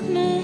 No.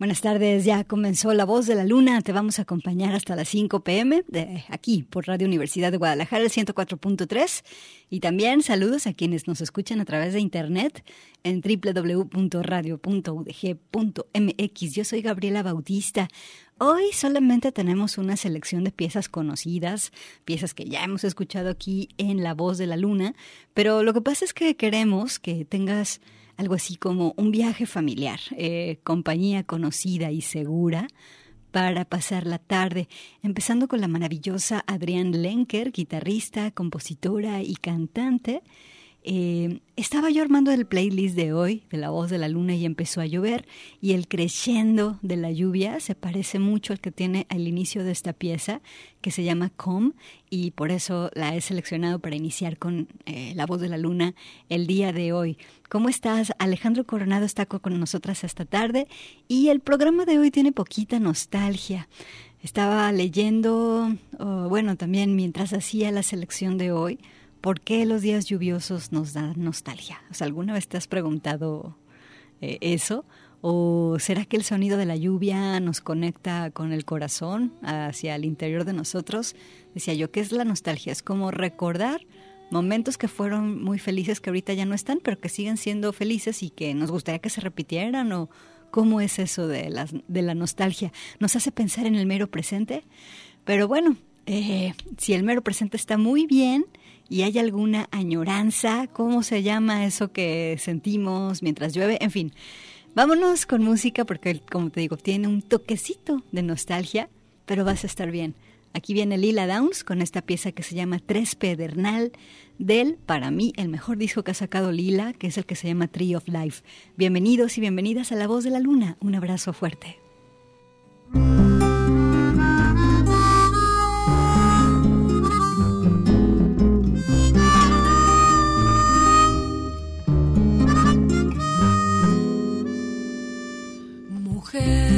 Buenas tardes, ya comenzó La Voz de la Luna, te vamos a acompañar hasta las 5 pm de aquí por Radio Universidad de Guadalajara, el 104.3 y también saludos a quienes nos escuchan a través de internet en www.radio.udg.mx. Yo soy Gabriela Bautista. Hoy solamente tenemos una selección de piezas conocidas, piezas que ya hemos escuchado aquí en La Voz de la Luna, pero lo que pasa es que queremos que tengas algo así como un viaje familiar, eh, compañía conocida y segura para pasar la tarde, empezando con la maravillosa Adrienne Lenker, guitarrista, compositora y cantante, eh, estaba yo armando el playlist de hoy, de La Voz de la Luna, y empezó a llover, y el crescendo de la lluvia se parece mucho al que tiene al inicio de esta pieza, que se llama Com, y por eso la he seleccionado para iniciar con eh, La Voz de la Luna el día de hoy. ¿Cómo estás? Alejandro Coronado está con nosotras esta tarde, y el programa de hoy tiene poquita nostalgia. Estaba leyendo, oh, bueno, también mientras hacía la selección de hoy, ¿Por qué los días lluviosos nos dan nostalgia? O sea, ¿alguna vez te has preguntado eh, eso? ¿O será que el sonido de la lluvia nos conecta con el corazón hacia el interior de nosotros? Decía yo, ¿qué es la nostalgia? Es como recordar momentos que fueron muy felices que ahorita ya no están, pero que siguen siendo felices y que nos gustaría que se repitieran o cómo es eso de la, nostalgia. ¿Nos hace pensar en el mero presente? Pero bueno, eh, si el mero presente está muy bien, y hay alguna añoranza, ¿cómo se llama eso que sentimos mientras llueve? En fin, vámonos con música porque, como te digo, tiene un toquecito de nostalgia, pero vas a estar bien. Aquí viene Lila Downs con esta pieza que se llama Tres Pedernal del, para mí, el mejor disco que ha sacado Lila, que es el que se llama Tree of Life. Bienvenidos y bienvenidas a La Voz de la Luna. Un abrazo fuerte. mujer.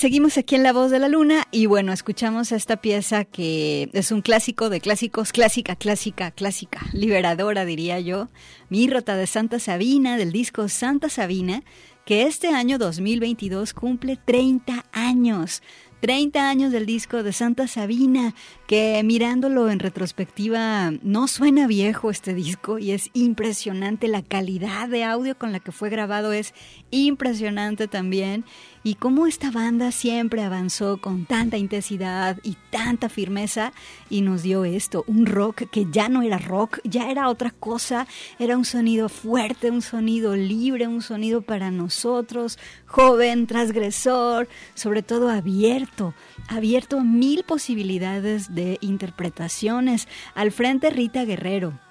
Seguimos aquí en La Voz de la Luna y bueno, escuchamos esta pieza que es un clásico de clásicos, clásica, clásica, clásica, liberadora diría yo, Mirrota de Santa Sabina, del disco Santa Sabina, que este año 2022 cumple 30 años. 30 años del disco de Santa Sabina, que mirándolo en retrospectiva no suena viejo este disco y es impresionante la calidad de audio con la que fue grabado es impresionante también y cómo esta banda siempre avanzó con tanta intensidad y tanta firmeza y nos dio esto, un rock que ya no era rock, ya era otra cosa, era un sonido fuerte, un sonido libre, un sonido para nosotros, joven, transgresor, sobre todo abierto, abierto a mil posibilidades de interpretaciones. Al frente Rita Guerrero.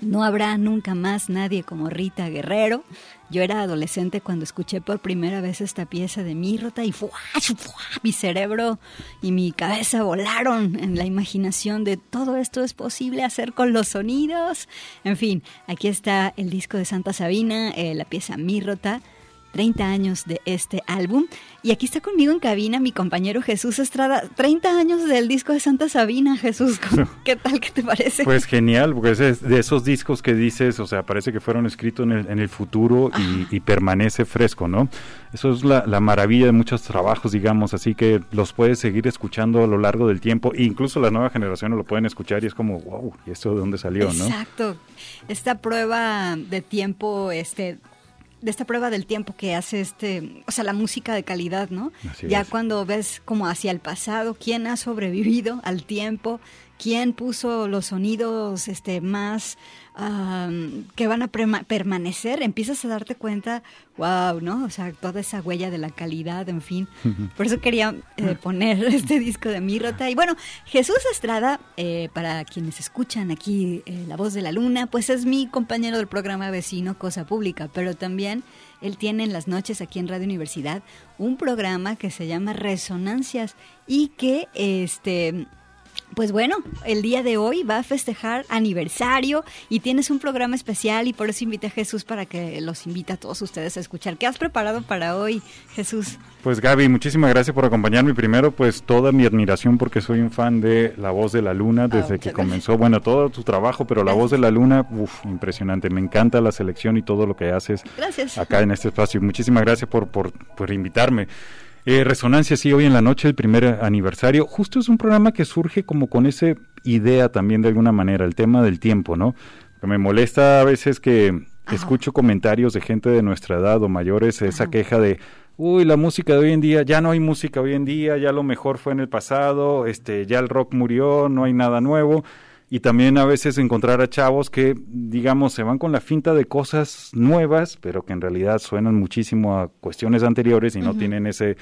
No habrá nunca más nadie como Rita Guerrero. Yo era adolescente cuando escuché por primera vez esta pieza de Mirrota y ¡fua! mi cerebro y mi cabeza volaron en la imaginación de todo esto es posible hacer con los sonidos. En fin, aquí está el disco de Santa Sabina, eh, la pieza Mirrota 30 años de este álbum. Y aquí está conmigo en cabina mi compañero Jesús Estrada. 30 años del disco de Santa Sabina, Jesús. ¿Qué tal? ¿Qué te parece? Pues genial, porque es de esos discos que dices, o sea, parece que fueron escritos en el, en el futuro y, permanece fresco, ¿no? Eso es la, maravilla de muchos trabajos, digamos, así que los puedes seguir escuchando a lo largo del tiempo. E incluso la nueva generación lo pueden escuchar y es como, wow, ¿y esto de dónde salió, no? Exacto. Esta prueba de tiempo, este de esta prueba del tiempo que hace este, o sea, la música de calidad, ¿no? ya cuando ves como hacia el pasado, quién ha sobrevivido al tiempo, quién puso los sonidos este más que van a permanecer, empiezas a darte cuenta, wow, ¿no? O sea, toda esa huella de la calidad, en fin. Por eso quería eh, poner este disco de Mirrota. Y bueno, Jesús Estrada, eh, para quienes escuchan aquí eh, La Voz de la Luna, pues es mi compañero del programa vecino Cosa Pública, pero también él tiene en las noches aquí en Radio Universidad un programa que se llama Resonancias y que este pues bueno, el día de hoy va a festejar aniversario y tienes un programa especial y por eso invité a Jesús para que los invite a todos ustedes a escuchar. ¿Qué has preparado para hoy, Jesús? Pues Gaby, muchísimas gracias por acompañarme. Primero, pues toda mi admiración porque soy un fan de La Voz de la Luna desde ah, que comenzó, bueno, todo tu trabajo, pero La Voz de la Luna, uff, impresionante. Me encanta la selección y todo lo que haces gracias. acá en este espacio. Muchísimas gracias por, por, por invitarme. Eh, Resonancia, sí, hoy en la noche, el primer aniversario. Justo es un programa que surge como con esa idea también de alguna manera, el tema del tiempo, ¿no? Que me molesta a veces que escucho comentarios de gente de nuestra edad o mayores, esa queja de, uy, la música de hoy en día, ya no hay música hoy en día, ya lo mejor fue en el pasado, este, ya el rock murió, no hay nada nuevo y también a veces encontrar a chavos que, digamos, se van con la finta de cosas nuevas, pero que en realidad suenan muchísimo a cuestiones anteriores y no tienen ese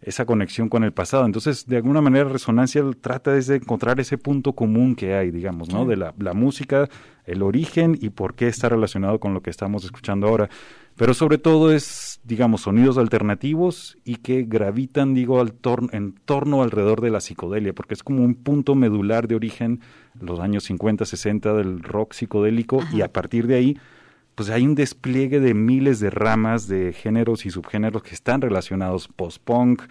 esa conexión con el pasado. Entonces, de alguna manera, Resonancia trata de encontrar ese punto común que hay, digamos, ¿no? De la, la música, el origen y por qué está relacionado con lo que estamos escuchando ahora. Pero sobre todo es, digamos, sonidos alternativos y que gravitan, digo, al en torno alrededor de la psicodelia, porque es como un punto medular de origen, los años 50, 60 del rock psicodélico, y a partir de ahí, pues hay un despliegue de miles de ramas de géneros y subgéneros que están relacionados, post-punk,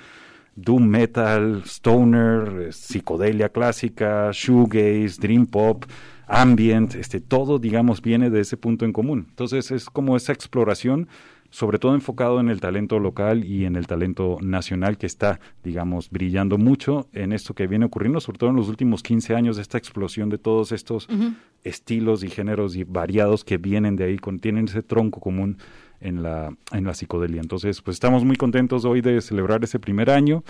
doom metal, stoner, eh, psicodelia clásica, shoegaze, dream pop, ambient, este, todo, digamos, viene de ese punto en común. Entonces es como esa exploración, sobre todo enfocado en el talento local y en el talento nacional que está, digamos, brillando mucho en esto que viene ocurriendo, sobre todo en los últimos 15 años, esta explosión de todos estos estilos y géneros y variados que vienen de ahí, tienen ese tronco común en la, en la psicodelia. Entonces, pues estamos muy contentos hoy de celebrar ese primer año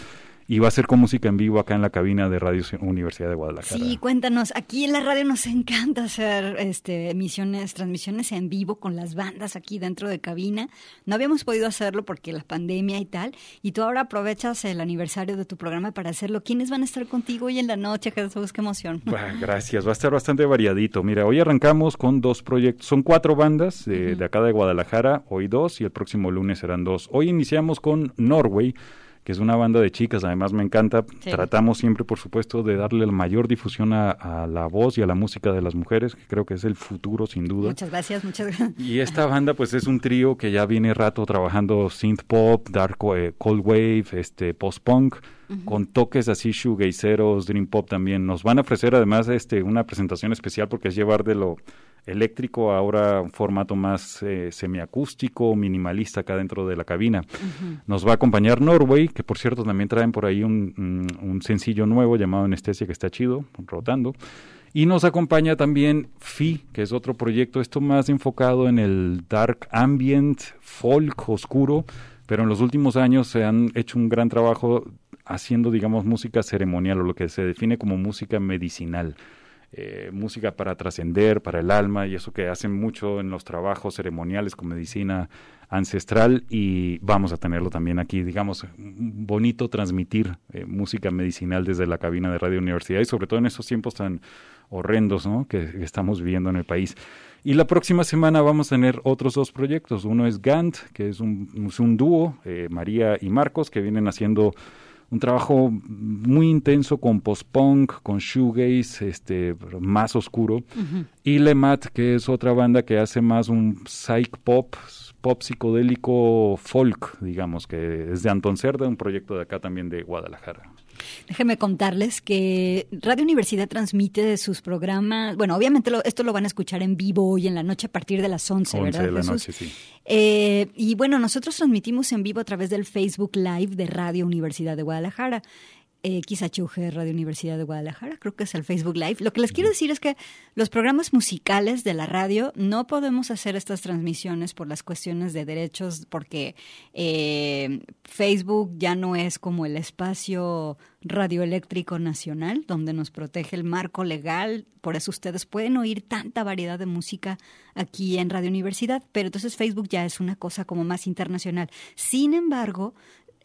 y va a ser con música en vivo acá en la cabina de Radio Universidad de Guadalajara. Sí, cuéntanos, aquí en la radio nos encanta hacer este emisiones, transmisiones en vivo con las bandas aquí dentro de cabina. No habíamos podido hacerlo porque la pandemia y tal, y tú ahora aprovechas el aniversario de tu programa para hacerlo. ¿Quiénes van a estar contigo hoy en la noche, Jesús? Qué emoción. gracias, va a estar bastante variadito. Mira, hoy arrancamos con dos proyectos, son cuatro bandas de, de acá de Guadalajara, hoy dos y el próximo lunes serán dos. Hoy iniciamos con Norway que es una banda de chicas, además me encanta. Tratamos siempre, por supuesto, de darle la mayor difusión a, la voz y a la música de las mujeres, que creo que es el futuro, sin duda. Muchas gracias, muchas gracias. Y esta banda, pues es un trío que ya viene rato trabajando synth pop, dark, eh, cold wave, este, post punk. con toques así shoegazeros, dream pop también. Nos van a ofrecer además este una presentación especial porque es llevar de lo eléctrico, ahora un formato más eh, semiacústico, minimalista acá dentro de la cabina. Nos va a acompañar Norway, que por cierto también traen por ahí un, un, sencillo nuevo llamado Anestesia que está chido, rotando. Y nos acompaña también Fi, que es otro proyecto, esto más enfocado en el dark ambient, folk oscuro, pero en los últimos años se han hecho un gran trabajo haciendo, digamos, música ceremonial o lo que se define como música medicinal. Eh, música para trascender, para el alma, y eso que hacen mucho en los trabajos ceremoniales con medicina ancestral, y vamos a tenerlo también aquí, digamos, bonito transmitir eh, música medicinal desde la cabina de Radio Universidad, y sobre todo en esos tiempos tan horrendos que, estamos viviendo en el país. Y la próxima semana vamos a tener otros dos proyectos. Uno es Gant, que es un, un dúo, eh, María y Marcos, que vienen haciendo un trabajo muy intenso con post-punk, con shoegaze, este, más oscuro. Y Lemat, que es otra banda que hace más un psych pop, pop psicodélico folk, digamos, que es de Anton Cerda, un proyecto de acá también de Guadalajara. Déjenme contarles que Radio Universidad transmite sus programas. Bueno, obviamente esto lo van a escuchar en vivo hoy en la noche a partir de las 11, 11 de la noche, sí. Eh, y bueno, nosotros transmitimos en vivo a través del Facebook Live de Radio Universidad de Guadalajara. XHUG Radio Universidad de Guadalajara, creo que es el Facebook Live. Lo que les quiero decir es que los programas musicales de la radio no podemos hacer estas transmisiones por las cuestiones de derechos, porque eh, Facebook ya no es como el espacio radioeléctrico nacional, donde nos protege el marco legal. Por eso ustedes pueden oír tanta variedad de música aquí en Radio Universidad, pero entonces Facebook ya es una cosa como más internacional. Sin embargo,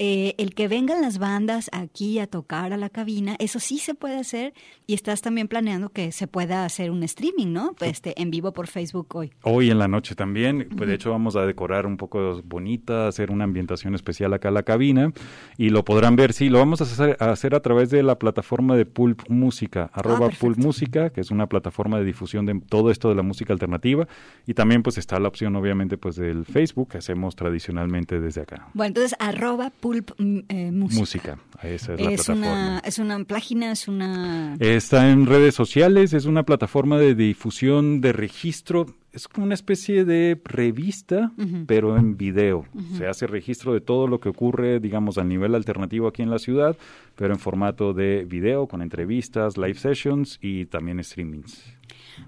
eh, el que vengan las bandas aquí a tocar a la cabina, eso sí se puede hacer y estás también planeando que se pueda hacer un streaming, ¿no? Este, en vivo por Facebook hoy. Hoy en la noche también, pues de hecho vamos a decorar un poco bonita, hacer una ambientación especial acá a la cabina y lo podrán ver, sí, lo vamos a hacer a, hacer a través de la plataforma de Pulp Música, ah, arroba Pulp Música, que es una plataforma de difusión de todo esto de la música alternativa y también pues está la opción obviamente pues del Facebook que hacemos tradicionalmente desde acá. Bueno, entonces arroba Pulp mm, eh, música. esa es, la plataforma. Una, es una página, es una... Está en redes sociales, es una plataforma de difusión de registro, es como una especie de revista, pero en video. Se hace registro de todo lo que ocurre, digamos, a nivel alternativo aquí en la ciudad, pero en formato de video, con entrevistas, live sessions y también streamings.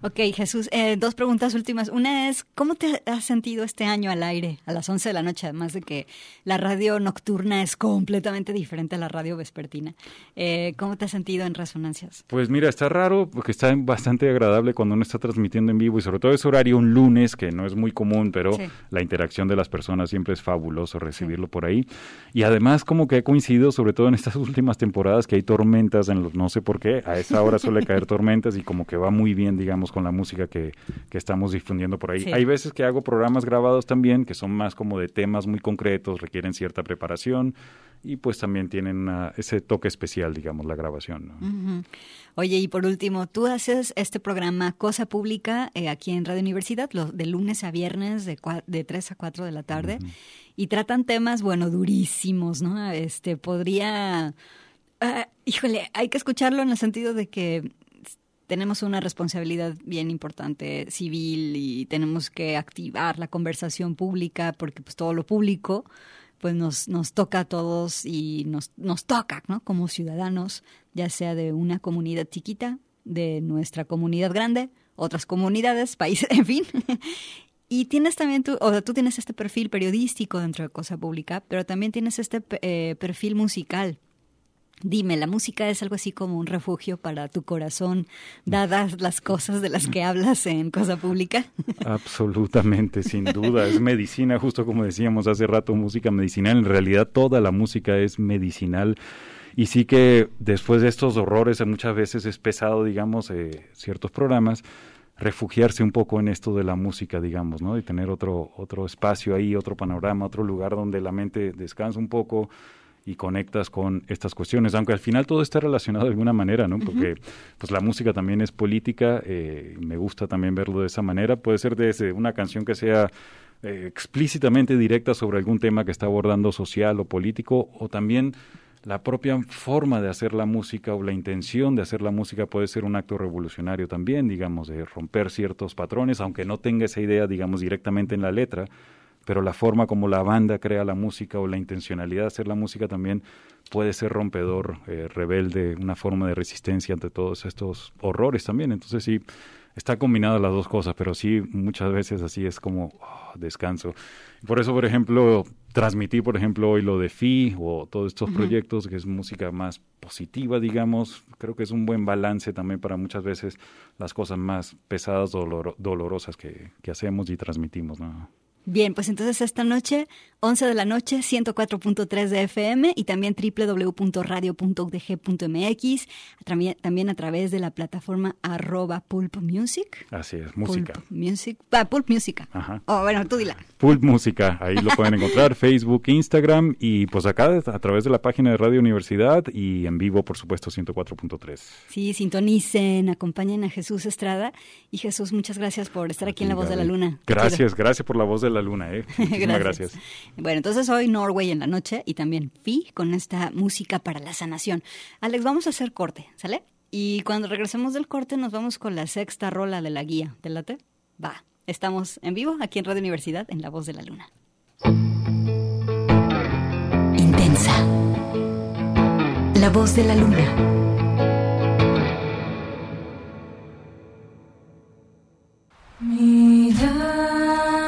Ok, Jesús, eh, dos preguntas últimas. Una es, ¿cómo te has sentido este año al aire a las 11 de la noche? Además de que la radio nocturna es completamente diferente a la radio vespertina. Eh, ¿Cómo te has sentido en Resonancias? Pues mira, está raro porque está bastante agradable cuando uno está transmitiendo en vivo y sobre todo ese horario un lunes, que no es muy común, pero la interacción de las personas siempre es fabuloso recibirlo por ahí. Y además como que he coincidido, sobre todo en estas últimas temporadas, que hay tormentas en los, no sé por qué, a esa hora suele caer tormentas y como que va muy bien, digamos, con la música que, estamos difundiendo por ahí. Hay veces que hago programas grabados también que son más como de temas muy concretos, requieren cierta preparación y pues también tienen ese toque especial, digamos, la grabación. Oye, y por último, tú haces este programa Cosa Pública eh, aquí en Radio Universidad, de lunes a viernes de, de 3 a 4 de la tarde, y tratan temas, bueno, durísimos, ¿no? Este, podría... Ah, híjole, hay que escucharlo en el sentido de que tenemos una responsabilidad bien importante civil y tenemos que activar la conversación pública porque pues todo lo público pues nos, nos toca a todos y nos, nos toca, ¿no? Como ciudadanos, ya sea de una comunidad chiquita, de nuestra comunidad grande, otras comunidades, países, en fin. Y tienes también, tú, o tú tienes este perfil periodístico dentro de Cosa Pública, pero también tienes este eh, perfil musical. Dime, ¿la música es algo así como un refugio para tu corazón, dadas las cosas de las que hablas en cosa pública? Absolutamente, sin duda. Es medicina, justo como decíamos hace rato, música medicinal. En realidad toda la música es medicinal. Y sí que después de estos horrores, muchas veces es pesado, digamos, eh, ciertos programas, refugiarse un poco en esto de la música, digamos, ¿no? Y tener otro, otro espacio ahí, otro panorama, otro lugar donde la mente descansa un poco y conectas con estas cuestiones, aunque al final todo está relacionado de alguna manera, ¿no? Porque pues la música también es política, eh, me gusta también verlo de esa manera, puede ser desde una canción que sea eh, explícitamente directa sobre algún tema que está abordando social o político, o también la propia forma de hacer la música o la intención de hacer la música puede ser un acto revolucionario también, digamos, de romper ciertos patrones, aunque no tenga esa idea, digamos, directamente en la letra, pero la forma como la banda crea la música o la intencionalidad de hacer la música también puede ser rompedor, eh, rebelde, una forma de resistencia ante todos estos horrores también. Entonces sí, está combinado las dos cosas, pero sí muchas veces así es como oh, descanso. Por eso, por ejemplo, transmití, por ejemplo, hoy lo de FI o todos estos proyectos, que es música más positiva, digamos, creo que es un buen balance también para muchas veces las cosas más pesadas, o dolorosas que, que hacemos y transmitimos. ¿no? Bien, pues entonces esta noche, 11 de la noche, 104.3 de FM y también www.radio.udg.mx, también, a través de la plataforma arroba Pulp Music. Así es, música. Pulp Music, ah, Pulp Música. Ajá. Oh, bueno, tú dila. Pulp Música, ahí lo pueden encontrar, Facebook, Instagram y pues acá a través de la página de Radio Universidad y en vivo, por supuesto, 104.3. Sí, sintonicen, acompañen a Jesús Estrada y Jesús, muchas gracias por estar aquí en La Voz de la Luna. Gracias, gracias por La Voz de la Luna, ¿eh? Muchísimas gracias. Bueno, entonces hoy Norway en la noche y también Fi con esta música para la sanación. Alex, vamos a hacer corte, ¿sale? Y cuando regresemos del corte nos vamos con la sexta rola de la guía. ¿Te late? Va. Estamos en vivo aquí en Radio Universidad en La Voz de la Luna. Intensa. La Voz de la Luna.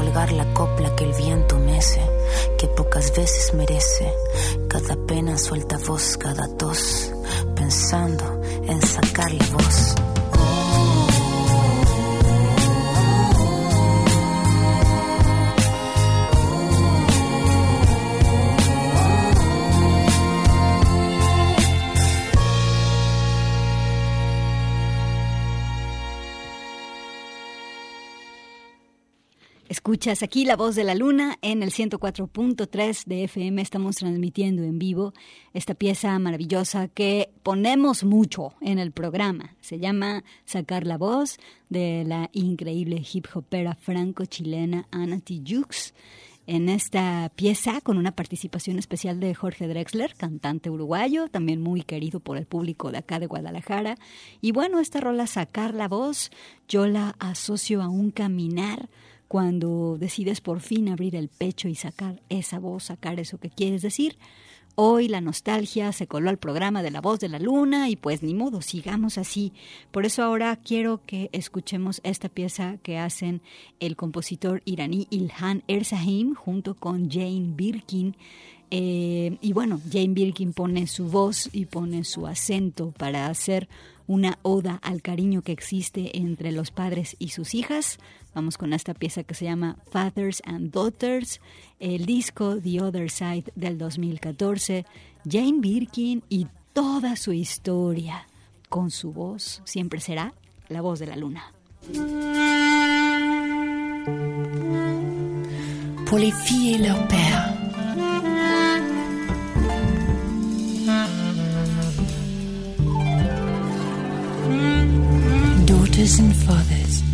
colgar la copla que el viento mece, que pocas veces merece. Cada pena suelta voz, cada tos, pensando en sacarle voz. Escuchas aquí la voz de la luna en el 104.3 de FM. Estamos transmitiendo en vivo esta pieza maravillosa que ponemos mucho en el programa. Se llama Sacar la voz de la increíble hip hopera franco-chilena Ana Tijoux. En esta pieza, con una participación especial de Jorge Drexler, cantante uruguayo, también muy querido por el público de acá de Guadalajara. Y bueno, esta rola Sacar la voz, yo la asocio a un caminar cuando decides por fin abrir el pecho y sacar esa voz, sacar eso que quieres decir. Hoy la nostalgia se coló al programa de La Voz de la Luna y pues ni modo, sigamos así. Por eso ahora quiero que escuchemos esta pieza que hacen el compositor iraní Ilhan Erzahim junto con Jane Birkin. Eh, y bueno, Jane Birkin pone su voz y pone su acento para hacer una oda al cariño que existe entre los padres y sus hijas. Vamos con esta pieza que se llama Fathers and Daughters, el disco The Other Side del 2014, Jane Birkin y toda su historia. Con su voz siempre será la voz de la luna. Pour les filles et leur père. Daughters and fathers.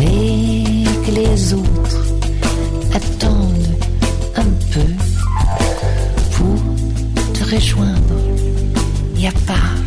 et que les autres attendent un peu pour te rejoindre. Y a pas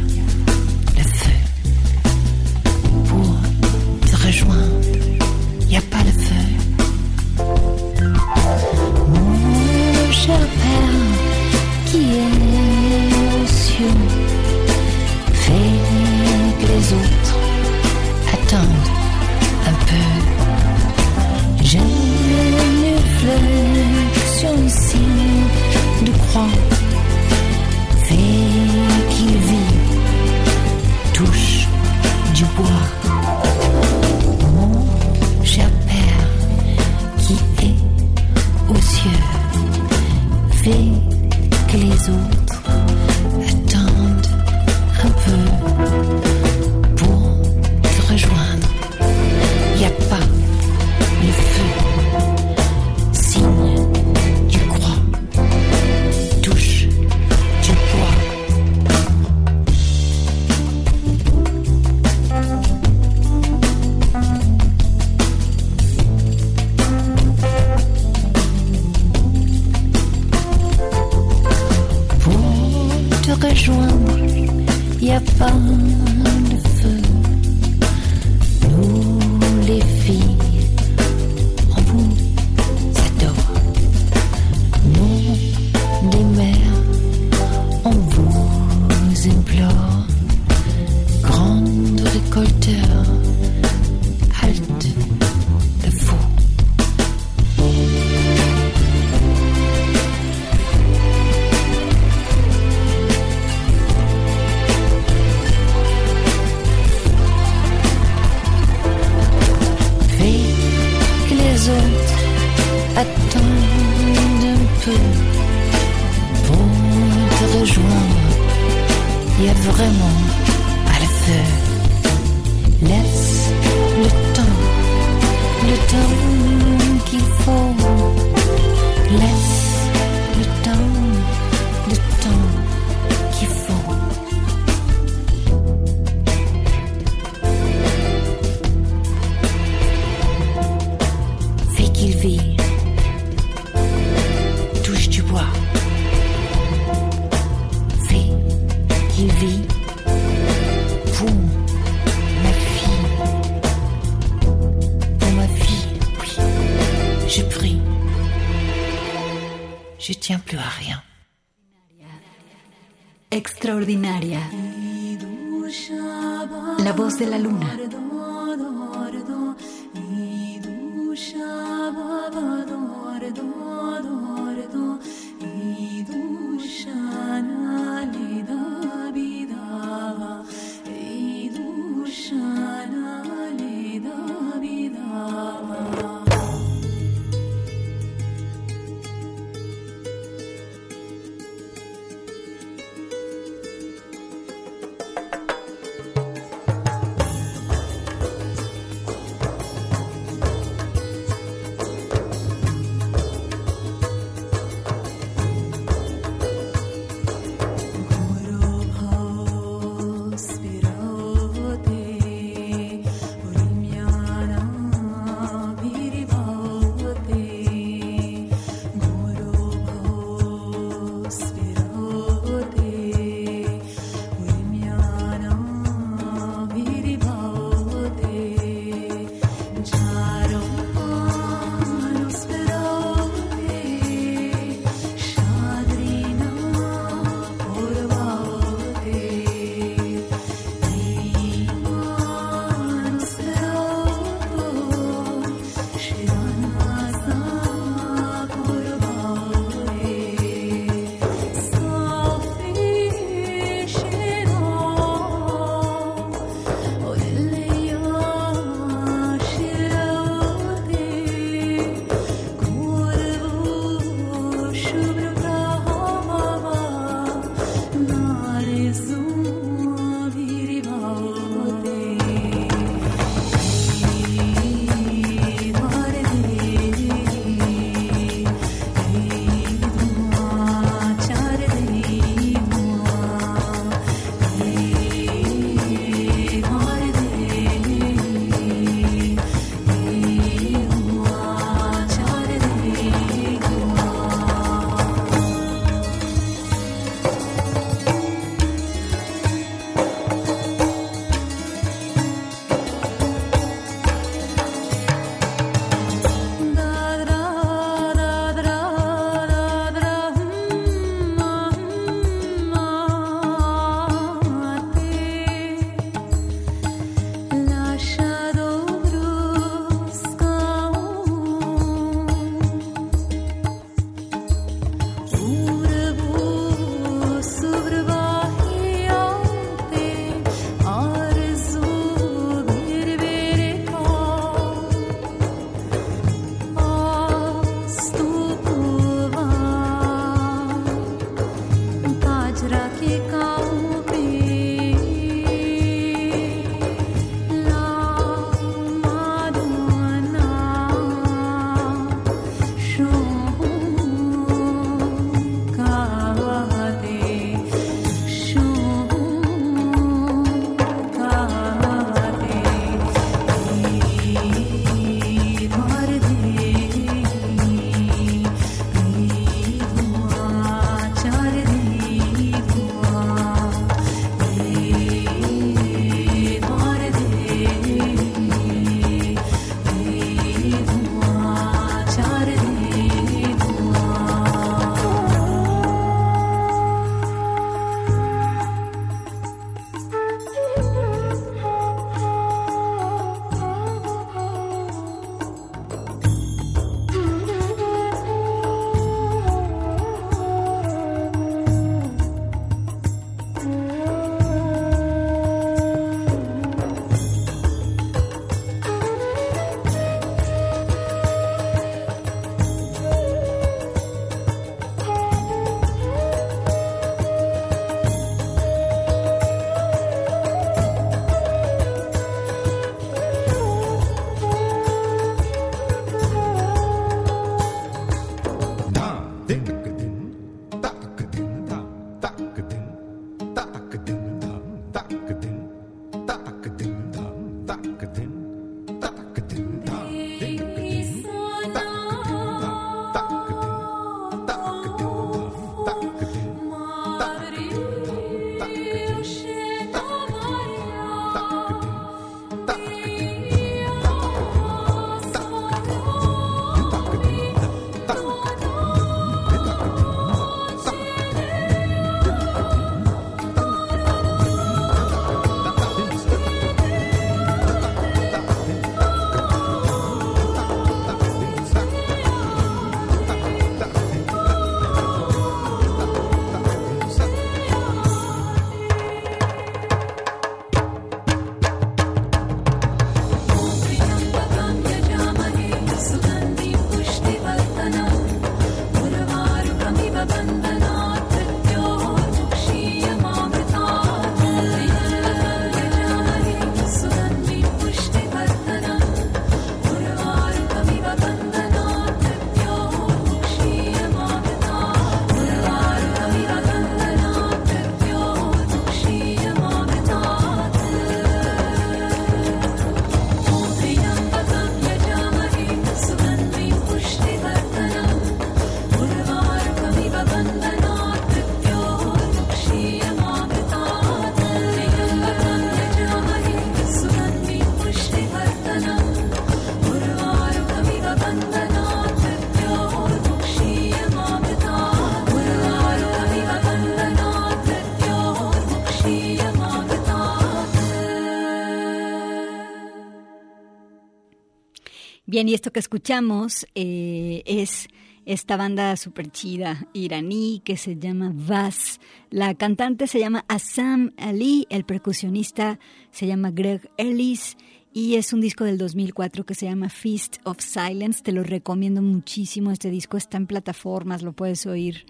Bien, y esto que escuchamos eh, es esta banda super chida iraní que se llama Vaz. La cantante se llama Assam Ali, el percusionista se llama Greg Ellis y es un disco del 2004 que se llama Feast of Silence. Te lo recomiendo muchísimo. Este disco está en plataformas, lo puedes oír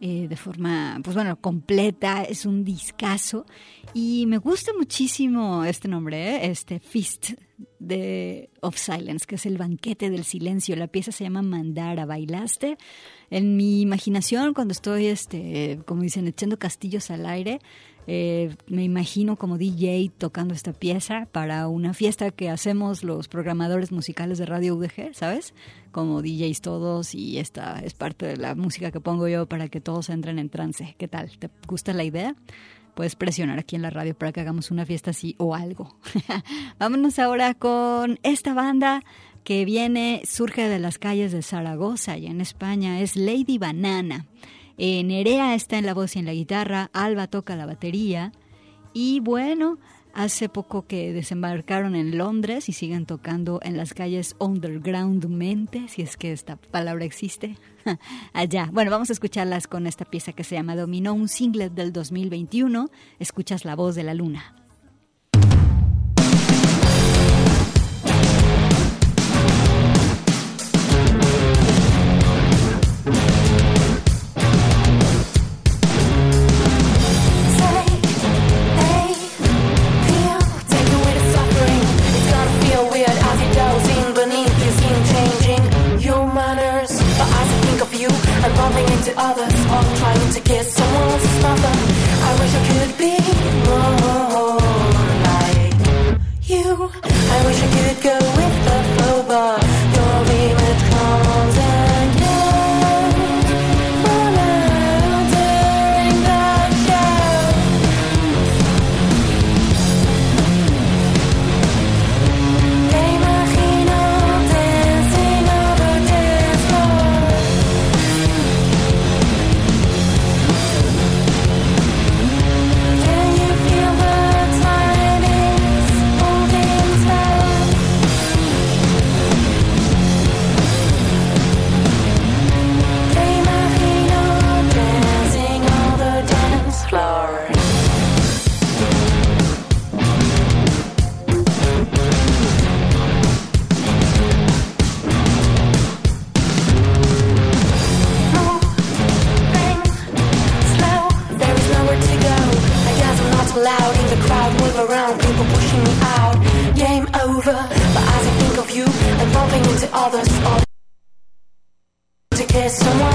eh, de forma, pues bueno, completa, es un discazo y me gusta muchísimo este nombre, ¿eh? este Feast de of Silence, que es el banquete del silencio. La pieza se llama Mandara, ¿bailaste? En mi imaginación, cuando estoy, este, como dicen, echando castillos al aire, eh, me imagino como DJ tocando esta pieza para una fiesta que hacemos los programadores musicales de Radio UDG, ¿sabes? Como DJs todos y esta es parte de la música que pongo yo para que todos entren en trance. ¿Qué tal? ¿Te gusta la idea? Puedes presionar aquí en la radio para que hagamos una fiesta así o algo. Vámonos ahora con esta banda que viene, surge de las calles de Zaragoza y en España, es Lady Banana. Eh, Nerea está en la voz y en la guitarra, Alba toca la batería y bueno, hace poco que desembarcaron en Londres y siguen tocando en las calles undergroundmente, si es que esta palabra existe, allá. Bueno, vamos a escucharlas con esta pieza que se llama Dominó, un single del 2021, escuchas la voz de la luna. me out. Game over. But as I think of you, I'm bumping into others. All to kiss someone.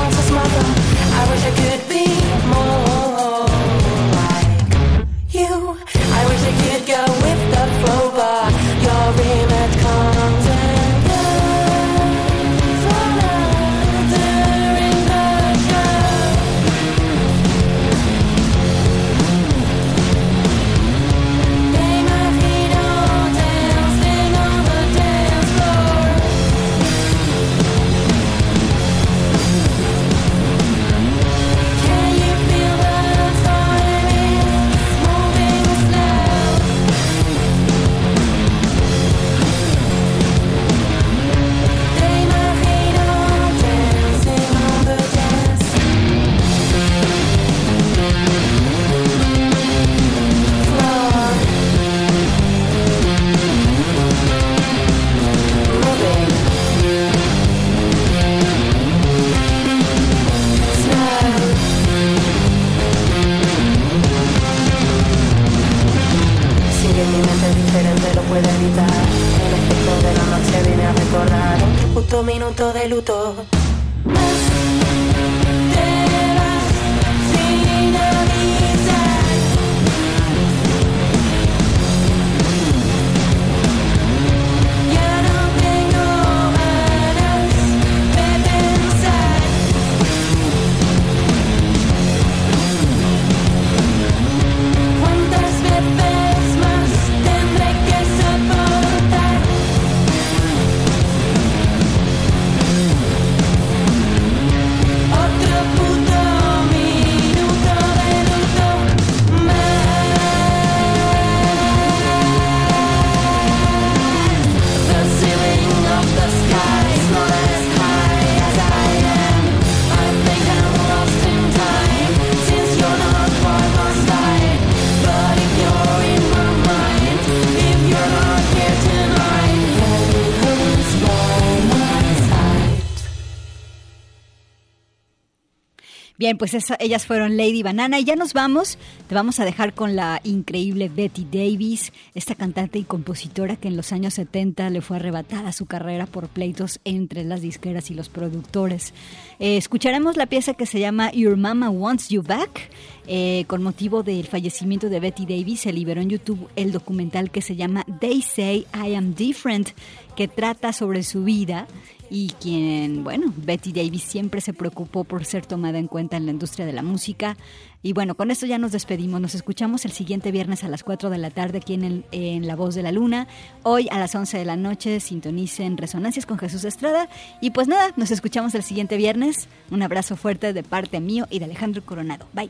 Bien, pues esa- ellas fueron Lady Banana y ya nos vamos. Te vamos a dejar con la increíble Betty Davis, esta cantante y compositora que en los años 70 le fue arrebatada su carrera por pleitos entre las disqueras y los productores. Eh, escucharemos la pieza que se llama Your Mama Wants You Back. Eh, con motivo del fallecimiento de Betty Davis se liberó en YouTube el documental que se llama They Say I Am Different, que trata sobre su vida y quien, bueno, Betty Davis siempre se preocupó por ser tomada en cuenta en la industria de la música. Y bueno, con esto ya nos despedimos. Nos escuchamos el siguiente viernes a las 4 de la tarde aquí en, el- en La Voz de la Luna. Hoy a las 11 de la noche sintonicen Resonancias con Jesús Estrada. Y pues nada, nos escuchamos el siguiente viernes. Un abrazo fuerte de parte mío y de Alejandro Coronado. Bye.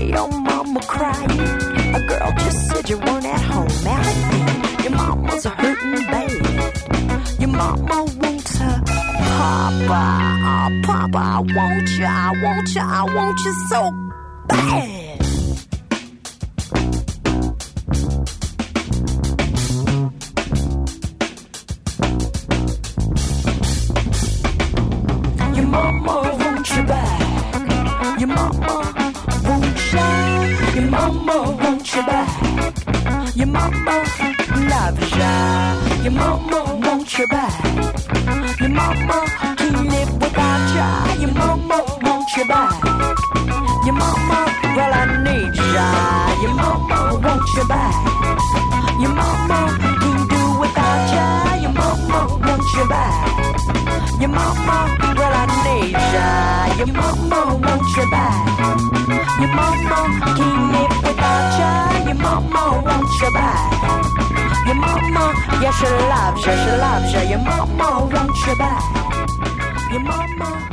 Your mama crying? A girl just said you weren't at home. Allie, your mama's hurting bad. Your mama wants her papa. Oh, papa, I want you, I want you, I want you so bad. Mama wants you back. Your mama can't live without you. Your mama wants you back. Your mama, well I need ya. Your mama wants you back. Your mama can't do without ya. Your mama wants you back. Your mama, well I need ya. Your mama wants you back. Your mama can't live without ya. Your mama wants you back. Your mama, yeah she loves ya, she loves ya. Your mama wants you back. Your mama